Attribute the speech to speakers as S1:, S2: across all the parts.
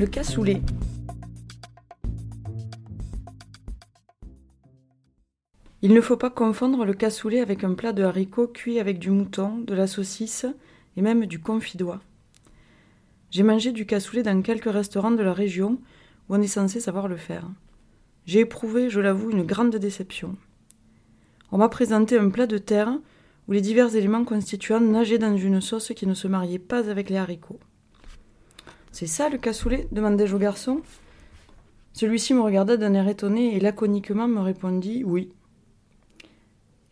S1: Le cassoulet. Il ne faut pas confondre le cassoulet avec un plat de haricots cuit avec du mouton, de la saucisse et même du confidois. J'ai mangé du cassoulet dans quelques restaurants de la région où on est censé savoir le faire. J'ai éprouvé, je l'avoue, une grande déception on m'a présenté un plat de terre où les divers éléments constituants nageaient dans une sauce qui ne se mariait pas avec les haricots. C'est ça le cassoulet demandai-je au garçon. Celui-ci me regarda d'un air étonné et laconiquement me répondit oui.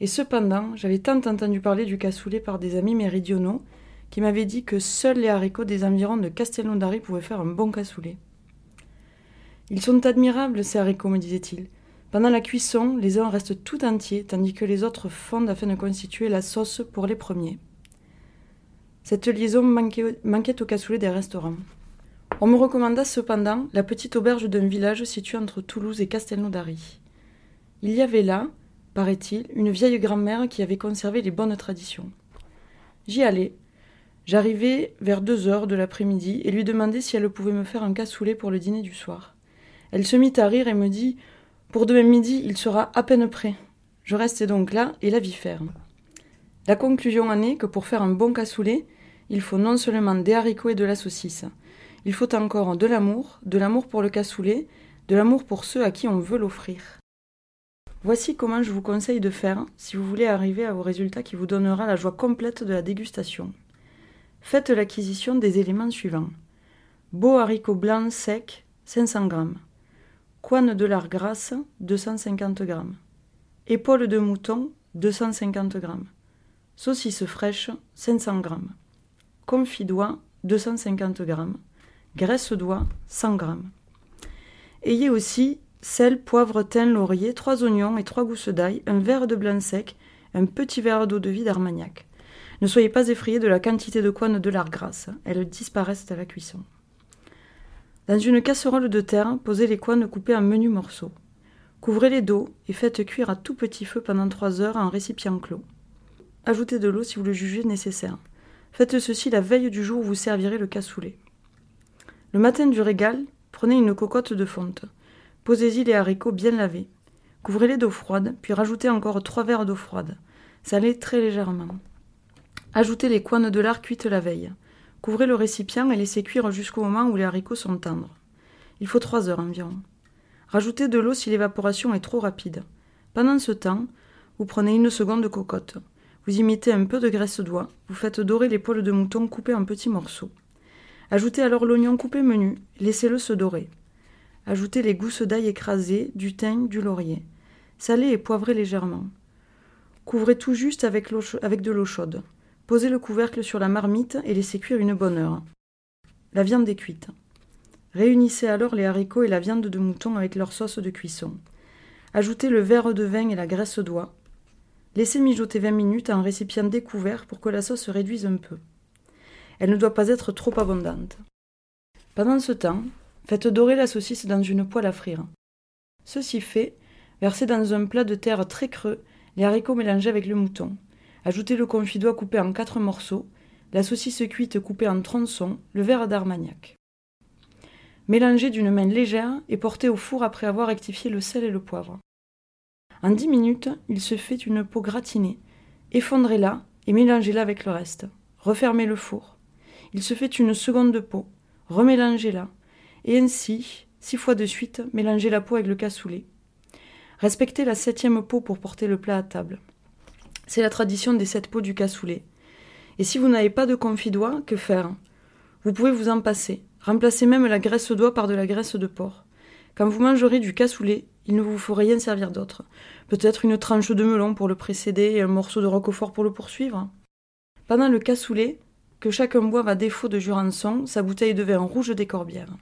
S1: Et cependant, j'avais tant entendu parler du cassoulet par des amis méridionaux qui m'avaient dit que seuls les haricots des environs de Castelnaudary pouvaient faire un bon cassoulet. Ils sont admirables, ces haricots, me disait-il. Pendant la cuisson, les uns restent tout entiers, tandis que les autres fondent afin de constituer la sauce pour les premiers. Cette liaison manquait, au cassoulet des restaurants. On me recommanda cependant la petite auberge d'un village situé entre Toulouse et Castelnaudary. Il y avait là, paraît-il, une vieille grand-mère qui avait conservé les bonnes traditions. J'y allai. J'arrivai vers deux heures de l'après-midi et lui demandai si elle pouvait me faire un cassoulet pour le dîner du soir. Elle se mit à rire et me dit pour demain midi, il sera à peine prêt. Je restais donc là et la vie ferme. La conclusion en est que pour faire un bon cassoulet, il faut non seulement des haricots et de la saucisse. Il faut encore de l'amour, de l'amour pour le cassoulet, de l'amour pour ceux à qui on veut l'offrir. Voici comment je vous conseille de faire si vous voulez arriver au résultat qui vous donnera la joie complète de la dégustation. Faites l'acquisition des éléments suivants. Beau haricot blanc sec, 500 g. Coine de lard grasse, 250 g. Épaule de mouton, 250 g. Saucisse fraîche, 500 g. Confit d'oie, 250 g. Graisse d'oie, 100 g. Ayez aussi sel, poivre, thym, laurier, trois oignons et trois gousses d'ail, un verre de blanc sec, un petit verre d'eau de vie d'Armagnac. Ne soyez pas effrayés de la quantité de coine de lard grasse, elles disparaissent à la cuisson. Dans une casserole de terre, posez les coines coupées en menus morceaux. Couvrez-les d'eau et faites cuire à tout petit feu pendant 3 heures en récipient clos. Ajoutez de l'eau si vous le jugez nécessaire. Faites ceci la veille du jour où vous servirez le cassoulet. Le matin du régal, prenez une cocotte de fonte. Posez-y les haricots bien lavés. Couvrez-les d'eau froide, puis rajoutez encore 3 verres d'eau froide. Salez très légèrement. Ajoutez les coines de lard cuites la veille. Couvrez le récipient et laissez cuire jusqu'au moment où les haricots sont tendres. Il faut trois heures environ. Rajoutez de l'eau si l'évaporation est trop rapide. Pendant ce temps, vous prenez une seconde de cocotte. Vous y mettez un peu de graisse d'oie. Vous faites dorer l'épaule de mouton coupée en petits morceaux. Ajoutez alors l'oignon coupé menu. Laissez-le se dorer. Ajoutez les gousses d'ail écrasées, du thym, du laurier. Salez et poivrez légèrement. Couvrez tout juste avec, avec de l'eau chaude. Posez le couvercle sur la marmite et laissez cuire une bonne heure. La viande est cuite. Réunissez alors les haricots et la viande de mouton avec leur sauce de cuisson. Ajoutez le verre de vin et la graisse d'oie. Laissez mijoter 20 minutes en récipient découvert pour que la sauce se réduise un peu. Elle ne doit pas être trop abondante. Pendant ce temps, faites dorer la saucisse dans une poêle à frire. Ceci fait, versez dans un plat de terre très creux les haricots mélangés avec le mouton. Ajoutez le confidois coupé en quatre morceaux, la saucisse cuite coupée en tronçons, le verre d'armagnac. Mélangez d'une main légère et portez au four après avoir rectifié le sel et le poivre. En dix minutes, il se fait une peau gratinée. Effondrez-la et mélangez-la avec le reste. Refermez le four. Il se fait une seconde peau. Remélangez-la. Et ainsi, six fois de suite, mélangez la peau avec le cassoulet. Respectez la septième peau pour porter le plat à table. C'est la tradition des sept pots du cassoulet. Et si vous n'avez pas de confit d'oie, que faire? Vous pouvez vous en passer. Remplacez même la graisse d'oie par de la graisse de porc. Quand vous mangerez du cassoulet, il ne vous faut rien servir d'autre. Peut-être une tranche de melon pour le précéder et un morceau de roquefort pour le poursuivre. Pendant le cassoulet, que chacun boive à défaut de Jurançon sa bouteille de vin rouge des Corbières.